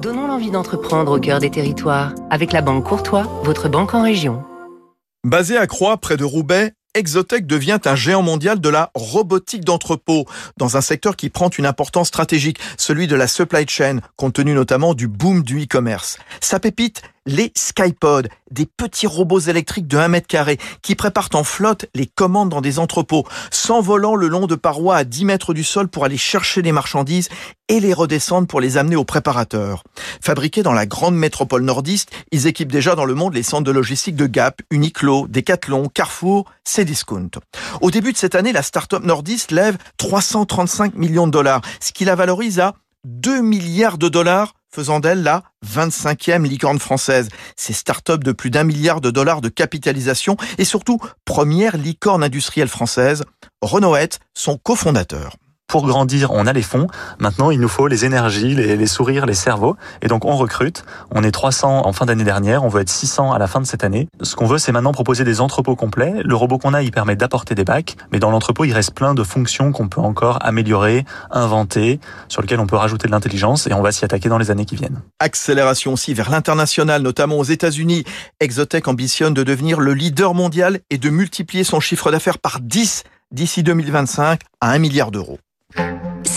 Donnons l'envie d'entreprendre au cœur des territoires avec la Banque Courtois, votre banque en région. Basé à Croix, près de Roubaix, Exotech devient un géant mondial de la robotique d'entrepôt, dans un secteur qui prend une importance stratégique, celui de la supply chain, compte tenu notamment du boom du e-commerce. Sa pépite, les Skypods, des petits robots électriques de 1 mètre carré qui préparent en flotte les commandes dans des entrepôts, s'envolant le long de parois à 10 mètres du sol pour aller chercher les marchandises et les redescendre pour les amener aux préparateurs. Fabriqués dans la grande métropole nordiste, ils équipent déjà dans le monde les centres de logistique de Gap, Uniqlo, Decathlon, Carrefour, Cdiscount. Au début de cette année, la start-up nordiste lève 335 millions de dollars, ce qui la valorise à 2 milliards de dollars faisant d'elle la 25e licorne française. C'est start-up de plus d'un milliard de dollars de capitalisation et surtout première licorne industrielle française. Renault son cofondateur pour grandir, on a les fonds. Maintenant, il nous faut les énergies, les, sourires, les cerveaux. Et donc, on recrute. On est 300 en fin d'année dernière. On veut être 600 à la fin de cette année. Ce qu'on veut, c'est maintenant proposer des entrepôts complets. Le robot qu'on a, il permet d'apporter des bacs. Mais dans l'entrepôt, il reste plein de fonctions qu'on peut encore améliorer, inventer, sur lesquelles on peut rajouter de l'intelligence. Et on va s'y attaquer dans les années qui viennent. Accélération aussi vers l'international, notamment aux États-Unis. Exotech ambitionne de devenir le leader mondial et de multiplier son chiffre d'affaires par 10 d'ici 2025 à 1 milliard d'euros.